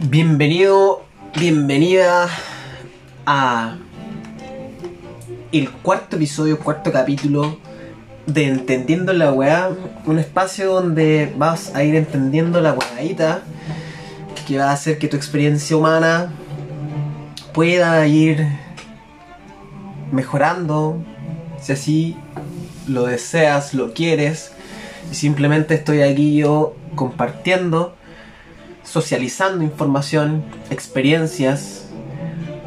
Bienvenido, bienvenida a el cuarto episodio, cuarto capítulo de Entendiendo la weá, un espacio donde vas a ir entendiendo la weadita que va a hacer que tu experiencia humana pueda ir mejorando, si así lo deseas, lo quieres, y simplemente estoy aquí yo compartiendo, socializando información, experiencias,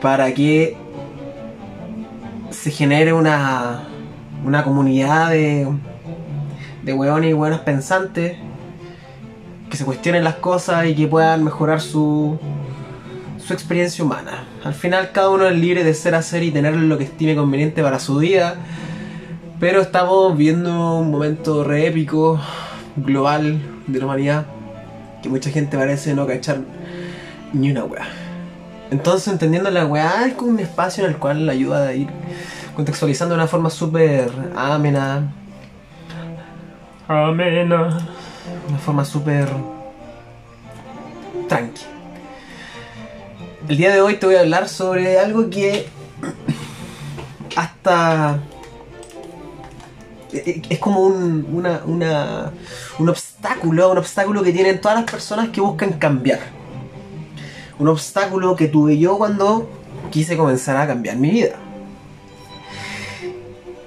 para que se genere una, una comunidad de, de hueones y hueonas pensantes que se cuestionen las cosas y que puedan mejorar su, su experiencia humana. Al final cada uno es libre de ser, hacer y tener lo que estime conveniente para su vida, pero estamos viendo un momento re épico, global, de la humanidad, que mucha gente parece no cachar ni una weá. Entonces, entendiendo la weá, es como un espacio en el cual la ayuda a ir contextualizando de una forma súper amena. Amena. Una forma súper tranqui. El día de hoy te voy a hablar sobre algo que hasta es como un, una, una, un obstáculo, un obstáculo que tienen todas las personas que buscan cambiar. Un obstáculo que tuve yo cuando quise comenzar a cambiar mi vida.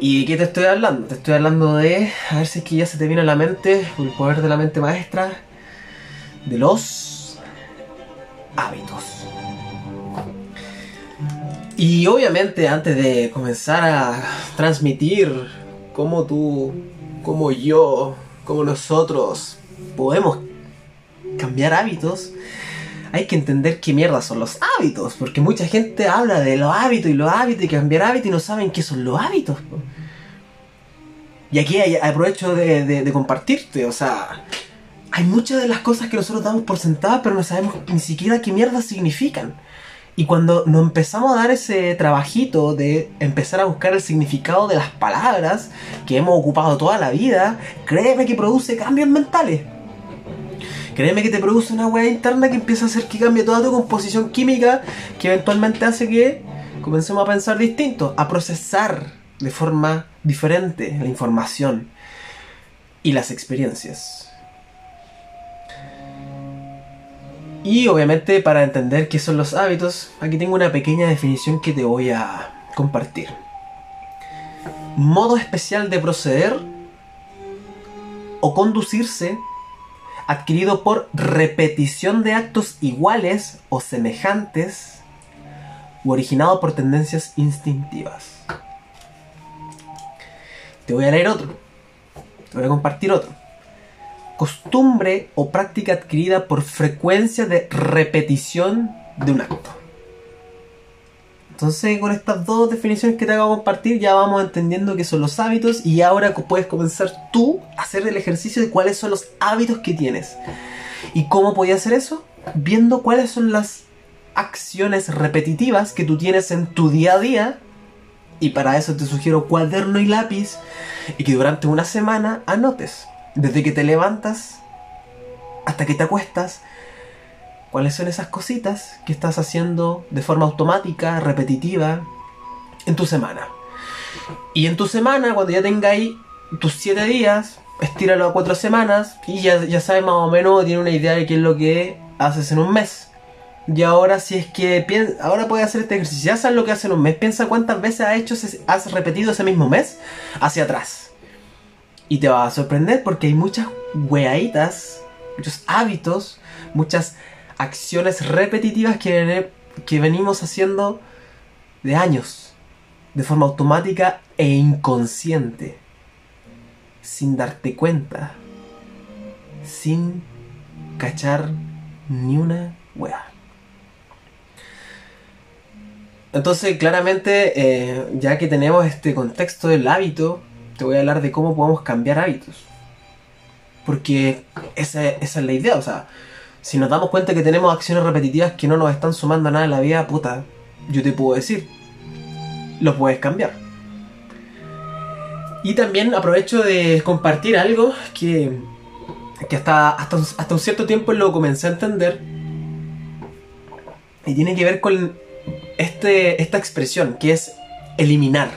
¿Y de qué te estoy hablando? Te estoy hablando de, a ver si es que ya se te viene a la mente, el poder de la mente maestra, de los hábitos. Y obviamente antes de comenzar a transmitir cómo tú, cómo yo, cómo nosotros podemos cambiar hábitos, hay que entender qué mierda son los hábitos, porque mucha gente habla de los hábitos y los hábitos y cambiar hábitos y no saben qué son los hábitos. Y aquí aprovecho de, de, compartirte, o sea, hay muchas de las cosas que nosotros damos por sentadas, pero no sabemos ni siquiera qué mierda significan. Y cuando nos empezamos a dar ese trabajito de empezar a buscar el significado de las palabras que hemos ocupado toda la vida, créeme que produce cambios mentales. Créeme que te produce una hueá interna que empieza a hacer que cambie toda tu composición química, que eventualmente hace que comencemos a pensar distinto, a procesar de forma diferente la información y las experiencias. Y obviamente para entender qué son los hábitos, aquí tengo una pequeña definición que te voy a compartir. Modo especial de proceder o conducirse adquirido por repetición de actos iguales o semejantes o originado por tendencias instintivas. Te voy a leer otro. Te voy a compartir otro costumbre o práctica adquirida por frecuencia de repetición de un acto. Entonces, con estas dos definiciones que te acabo de compartir, ya vamos entendiendo qué son los hábitos y ahora puedes comenzar tú a hacer el ejercicio de cuáles son los hábitos que tienes. ¿Y cómo podías hacer eso? Viendo cuáles son las acciones repetitivas que tú tienes en tu día a día. Y para eso te sugiero cuaderno y lápiz y que durante una semana anotes desde que te levantas hasta que te acuestas, cuáles son esas cositas que estás haciendo de forma automática, repetitiva, en tu semana. Y en tu semana, cuando ya tengáis tus 7 días, estíralo a 4 semanas y ya, ya sabes más o menos, tiene una idea de qué es lo que haces en un mes. Y ahora si es que ahora puedes hacer este ejercicio, ya sabes lo que haces en un mes, piensa cuántas veces has hecho, has repetido ese mismo mes hacia atrás. Y te va a sorprender porque hay muchas weaitas, muchos hábitos, muchas acciones repetitivas que, que venimos haciendo de años, de forma automática e inconsciente, sin darte cuenta, sin cachar ni una wea. Entonces, claramente, eh, ya que tenemos este contexto del hábito, voy a hablar de cómo podemos cambiar hábitos. Porque esa, esa es la idea, o sea, si nos damos cuenta que tenemos acciones repetitivas que no nos están sumando nada en la vida, puta, yo te puedo decir, lo puedes cambiar. Y también aprovecho de compartir algo que, que hasta, hasta, hasta un cierto tiempo lo comencé a entender. Y tiene que ver con este, esta expresión que es eliminar.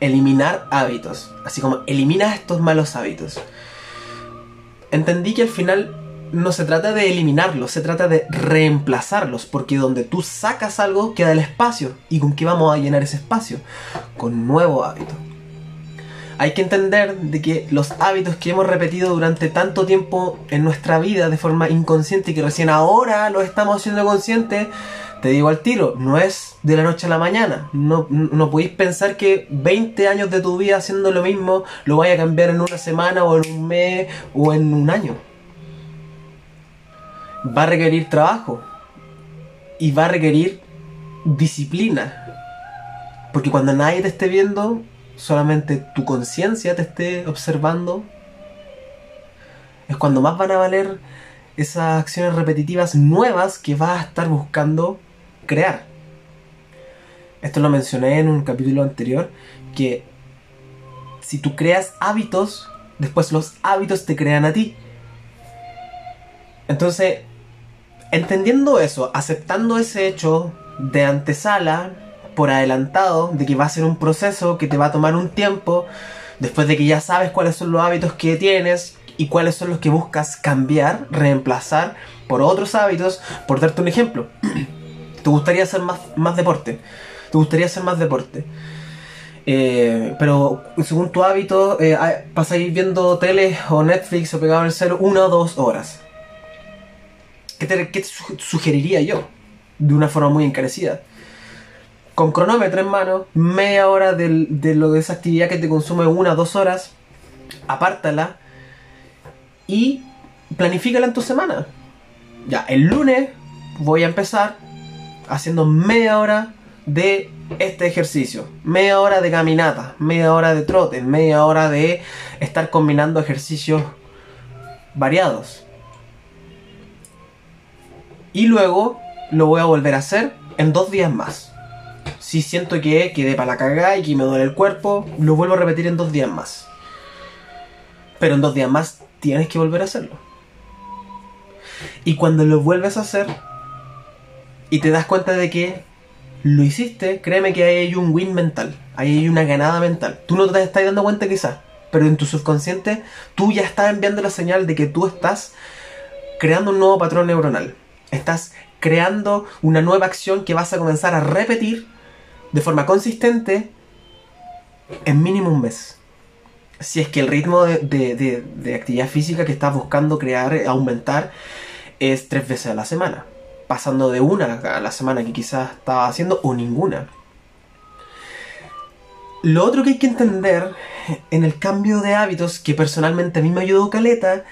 Eliminar hábitos. Así como elimina estos malos hábitos. Entendí que al final no se trata de eliminarlos, se trata de reemplazarlos, porque donde tú sacas algo queda el espacio. ¿Y con qué vamos a llenar ese espacio? Con nuevo hábito. Hay que entender de que los hábitos que hemos repetido durante tanto tiempo en nuestra vida de forma inconsciente y que recién ahora lo estamos haciendo consciente, te digo al tiro, no es de la noche a la mañana. No, no podéis pensar que 20 años de tu vida haciendo lo mismo lo vaya a cambiar en una semana o en un mes o en un año va a requerir trabajo y va a requerir disciplina. Porque cuando nadie te esté viendo, solamente tu conciencia te esté observando, es cuando más van a valer esas acciones repetitivas nuevas que vas a estar buscando crear. Esto lo mencioné en un capítulo anterior, que si tú creas hábitos, después los hábitos te crean a ti. Entonces, entendiendo eso, aceptando ese hecho de antesala, por adelantado, de que va a ser un proceso que te va a tomar un tiempo, después de que ya sabes cuáles son los hábitos que tienes y cuáles son los que buscas cambiar, reemplazar por otros hábitos, por darte un ejemplo, te gustaría hacer más, más deporte, te gustaría hacer más deporte. Eh, pero según tu hábito, eh, ir viendo tele o Netflix o pegado en el celo una o dos horas ¿Qué te, sugeriría yo? De una forma muy encarecida. Con cronómetro en mano, media hora de, lo de esa actividad que te consume una o dos horas, apártala y planifícala en tu semana. Ya, el lunes voy a empezar haciendo media hora de este ejercicio, media hora de caminata, media hora de trote, media hora de estar combinando ejercicios variados y luego lo voy a volver a hacer en dos días más. Si siento que quedé para la cagada y que me duele el cuerpo, lo vuelvo a repetir en dos días más. Pero en dos días más tienes que volver a hacerlo. Y cuando lo vuelves a hacer y te das cuenta de que lo hiciste, créeme que ahí hay un win mental, ahí hay una ganada mental. Tú no te estás dando cuenta quizás, pero en tu subconsciente tú ya estás enviando la señal de que tú estás creando un nuevo patrón neuronal. Estás creando una nueva acción que vas a comenzar a repetir de forma consistente en mínimo un mes. Si es que el ritmo de, actividad física que estás buscando crear, aumentar, es tres veces a la semana. Pasando de una a la semana que quizás estaba haciendo o ninguna. Lo otro que hay que entender en el cambio de hábitos, que personalmente a mí me ayudó Caleta,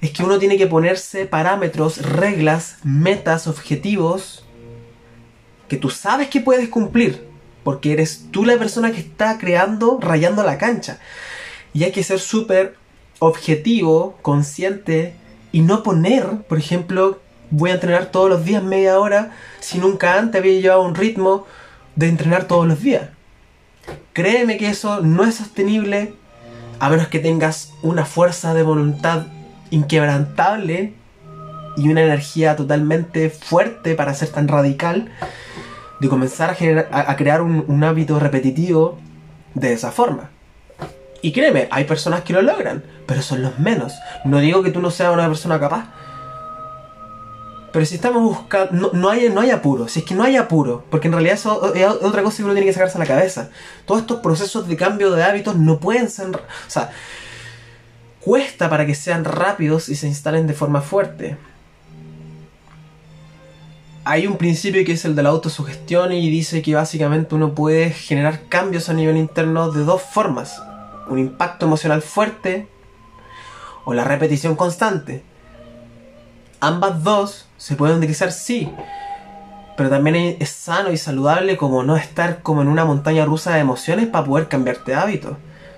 es que uno tiene que ponerse parámetros, reglas, metas, objetivos que tú sabes que puedes cumplir, porque eres tú la persona que está creando, rayando la cancha. Y hay que ser súper objetivo, consciente y no poner, por ejemplo, voy a entrenar todos los días media hora si nunca antes había llevado un ritmo de entrenar todos los días. Créeme que eso no es sostenible a menos que tengas una fuerza de voluntad inquebrantable y una energía totalmente fuerte para ser tan radical, de comenzar a, a, crear un, hábito repetitivo de esa forma. Y créeme, hay personas que lo logran, pero son los menos. No digo que tú no seas una persona capaz. Pero si estamos buscando... No, hay, no hay apuro. Si es que no hay apuro. Porque en realidad eso es otra cosa que uno tiene que sacarse a la cabeza. Todos estos procesos de cambio de hábitos no pueden ser... O sea, cuesta para que sean rápidos y se instalen de forma fuerte. Hay un principio que es el de la autosugestión y dice que básicamente uno puede generar cambios a nivel interno de dos formas. Un impacto emocional fuerte o la repetición constante. Ambas dos se pueden utilizar sí, pero también es sano y saludable como no estar como en una montaña rusa de emociones para poder cambiarte hábitos.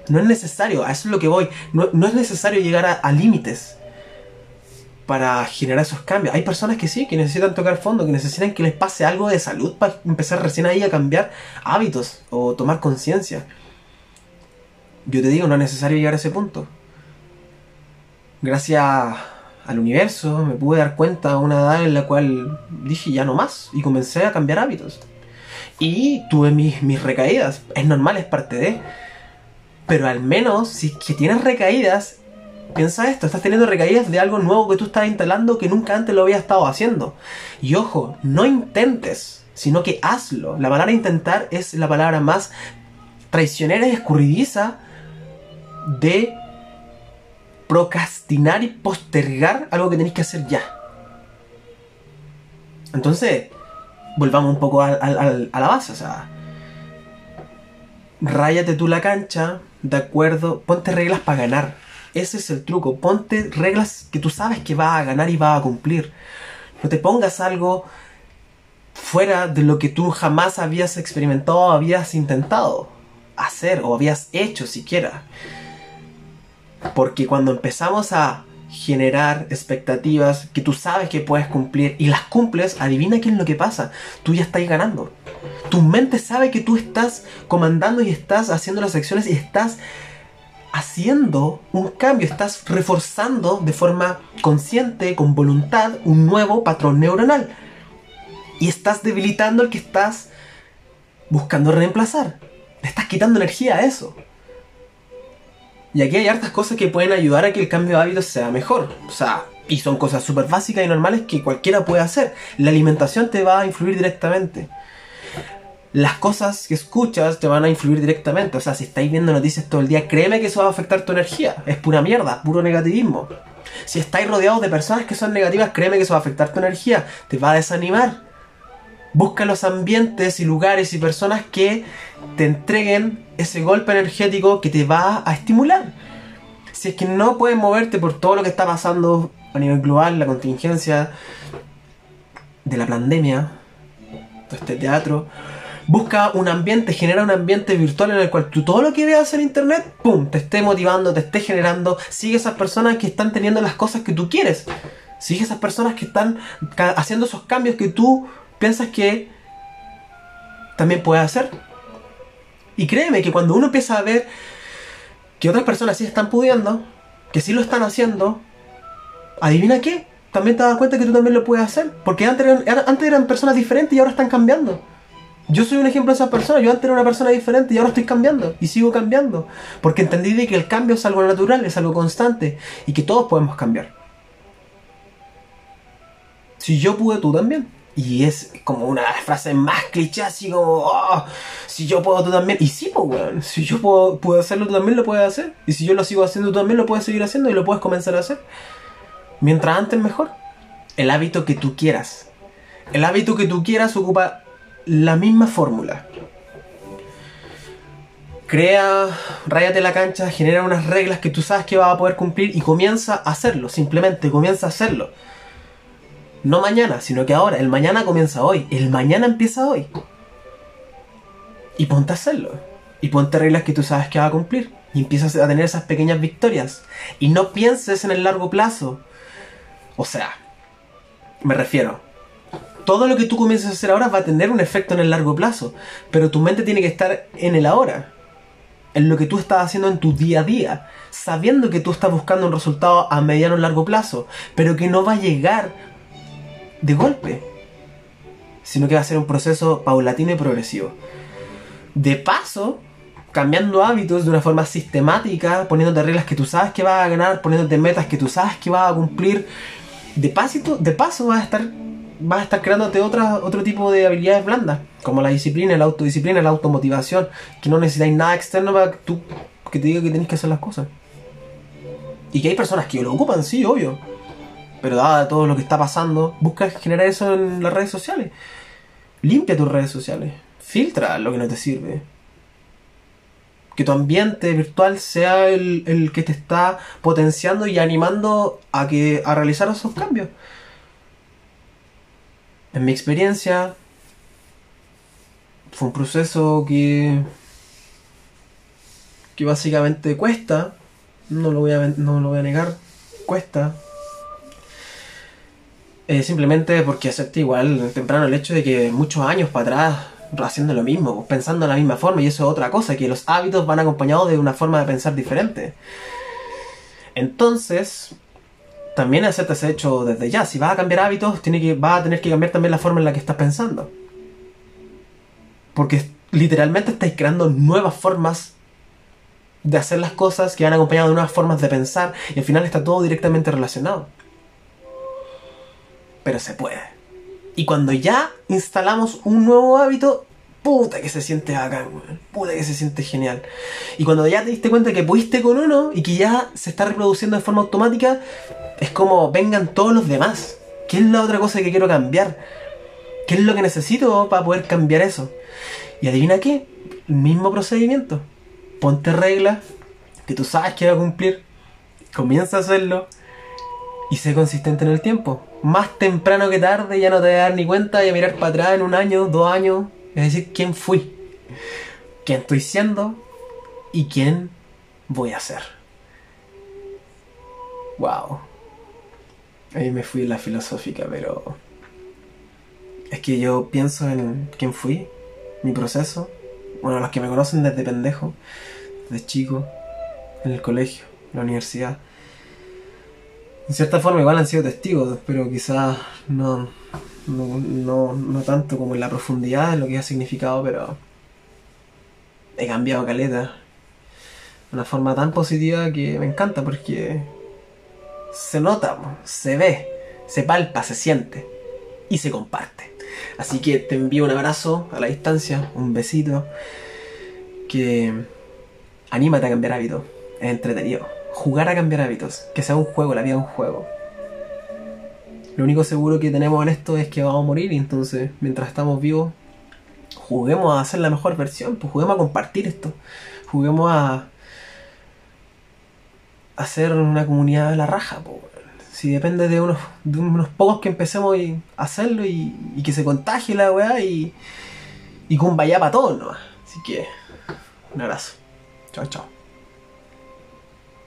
No es necesario, a eso es lo que voy. No, es necesario llegar a, límites para generar esos cambios. Hay personas que sí, que necesitan tocar fondo, que necesitan que les pase algo de salud para empezar recién ahí a cambiar hábitos o tomar conciencia. Yo te digo, no es necesario llegar a ese punto. Gracias al universo, me pude dar cuenta a una edad en la cual dije ya no más y comencé a cambiar hábitos. Y tuve mis, mis recaídas, es normal, es parte de... Pero al menos, si que tienes recaídas, piensa esto, estás teniendo recaídas de algo nuevo que tú estás instalando que nunca antes lo habías estado haciendo. Y ojo, no intentes, sino que hazlo. La palabra intentar es la palabra más traicionera y escurridiza de procrastinar y postergar algo que tenéis que hacer ya. Entonces, volvamos un poco a, la base, o sea, ráyate tú la cancha, de acuerdo, ponte reglas para ganar. Ese es el truco, ponte reglas que tú sabes que vas a ganar y vas a cumplir. No te pongas algo fuera de lo que tú jamás habías experimentado habías intentado hacer o habías hecho siquiera. Porque cuando empezamos a generar expectativas que tú sabes que puedes cumplir y las cumples, adivina qué es lo que pasa. Tú ya estás ganando. Tu mente sabe que tú estás comandando y estás haciendo las acciones y estás haciendo un cambio, estás reforzando de forma consciente, con voluntad, un nuevo patrón neuronal. Y estás debilitando el que estás buscando reemplazar. Le estás quitando energía a eso. Y aquí hay hartas cosas que pueden ayudar a que el cambio de hábitos sea mejor. O sea, y son cosas súper básicas y normales que cualquiera puede hacer. La alimentación te va a influir directamente. Las cosas que escuchas te van a influir directamente. O sea, si estáis viendo noticias todo el día, créeme que eso va a afectar tu energía. Es pura mierda, puro negativismo. Si estáis rodeados de personas que son negativas, créeme que eso va a afectar tu energía. Te va a desanimar. Busca los ambientes y lugares y personas que te entreguen ese golpe energético que te va a estimular. Si es que no puedes moverte por todo lo que está pasando a nivel global, la contingencia de la pandemia, todo este teatro, busca un ambiente, genera un ambiente virtual en el cual tú todo lo que veas en internet, ¡pum!, te esté motivando, te esté generando. Sigue esas personas que están teniendo las cosas que tú quieres. Sigue esas personas que están haciendo esos cambios que tú piensas que también puedes hacer. Y créeme que cuando uno empieza a ver que otras personas sí están pudiendo, que sí lo están haciendo, adivina qué, también te das cuenta que tú también lo puedes hacer. Porque antes eran, antes eran personas diferentes y ahora están cambiando. Yo soy un ejemplo de esa persona. Yo antes era una persona diferente y ahora estoy cambiando. Y sigo cambiando. Porque entendí que el cambio es algo natural, es algo constante. Y que todos podemos cambiar. Si yo pude, tú también. Y es como una frase más cliché, así como, oh, si yo puedo, tú también. Y sí, pues, weón, si yo puedo, puedo, hacerlo, tú también lo puedes hacer. Y si yo lo sigo haciendo, tú también lo puedes seguir haciendo y lo puedes comenzar a hacer. Mientras antes, mejor. El hábito que tú quieras. El hábito que tú quieras ocupa la misma fórmula. Crea, ráyate la cancha, genera unas reglas que tú sabes que vas a poder cumplir y comienza a hacerlo. Simplemente comienza a hacerlo no mañana, sino que ahora. El mañana comienza hoy. El mañana empieza hoy. Y ponte a hacerlo. Y ponte reglas que tú sabes que va a cumplir. Y empiezas a tener esas pequeñas victorias. Y no pienses en el largo plazo. O sea, me refiero. Todo lo que tú comiences a hacer ahora va a tener un efecto en el largo plazo. Pero tu mente tiene que estar en el ahora. En lo que tú estás haciendo en tu día a día. Sabiendo que tú estás buscando un resultado a mediano o largo plazo. Pero que no va a llegar de golpe, sino que va a ser un proceso paulatino y progresivo. De paso, cambiando hábitos de una forma sistemática, poniéndote reglas que tú sabes que vas a ganar, poniéndote metas que tú sabes que vas a cumplir, de, pasito, de paso vas a estar vas a estar creándote otra, otro tipo de habilidades blandas, como la disciplina, la autodisciplina, la automotivación, que no necesitáis nada externo para que, tú, que te diga que tenéis que hacer las cosas. Y que hay personas que lo ocupan, sí, obvio. Pero dada todo lo que está pasando, busca generar eso en las redes sociales. Limpia tus redes sociales. Filtra lo que no te sirve. Que tu ambiente virtual sea el, que te está potenciando y animando a, que, a realizar esos cambios. En mi experiencia, fue un proceso que, que básicamente cuesta, no lo voy a, no lo voy a negar, cuesta, eh, simplemente porque acepté igual temprano el hecho de que muchos años para atrás haciendo lo mismo, pensando de la misma forma, y eso es otra cosa, que los hábitos van acompañados de una forma de pensar diferente. Entonces, también hacerte ese hecho desde ya. Si vas a cambiar hábitos, tiene que, vas a tener que cambiar también la forma en la que estás pensando. Porque literalmente estáis creando nuevas formas de hacer las cosas que van acompañadas de nuevas formas de pensar y al final está todo directamente relacionado. Pero se puede. Y cuando ya instalamos un nuevo hábito, puta que se siente acá, Puta que se siente genial. Y cuando ya te diste cuenta que pudiste con uno y que ya se está reproduciendo de forma automática, es como vengan todos los demás. ¿Qué es la otra cosa que quiero cambiar? ¿Qué es lo que necesito para poder cambiar eso? Y adivina qué, mismo procedimiento. Ponte reglas que tú sabes que va a cumplir. Comienza a hacerlo y sé consistente en el tiempo. Más temprano que tarde ya no te vas a dar ni cuenta y a mirar para atrás en un año, dos años. Es decir, quién fui, quién estoy siendo y quién voy a ser. Wow. Ahí me fui en la filosófica, pero es que yo pienso en quién fui, mi proceso. Bueno, los que me conocen desde pendejo, desde chico, en el colegio, en la universidad. En cierta forma igual han sido testigos, pero quizás no, no, no, tanto como en la profundidad de lo que ha significado, pero he cambiado caleta. De una forma tan positiva que me encanta porque se nota, se ve, se palpa, se siente y se comparte. Así que te envío un abrazo a la distancia, un besito, que anímate a cambiar hábitos, es entretenido. Jugar a cambiar hábitos, que sea un juego, la vida es un juego. Lo único seguro que tenemos en esto es que vamos a morir y entonces mientras estamos vivos, juguemos a hacer la mejor versión, pues juguemos a compartir esto, juguemos a hacer una comunidad de la raja, pues si depende de unos, pocos que empecemos a hacerlo y, que se contagie la weá y, y vaya para todos nomás. Así que, un abrazo. Chao, chao.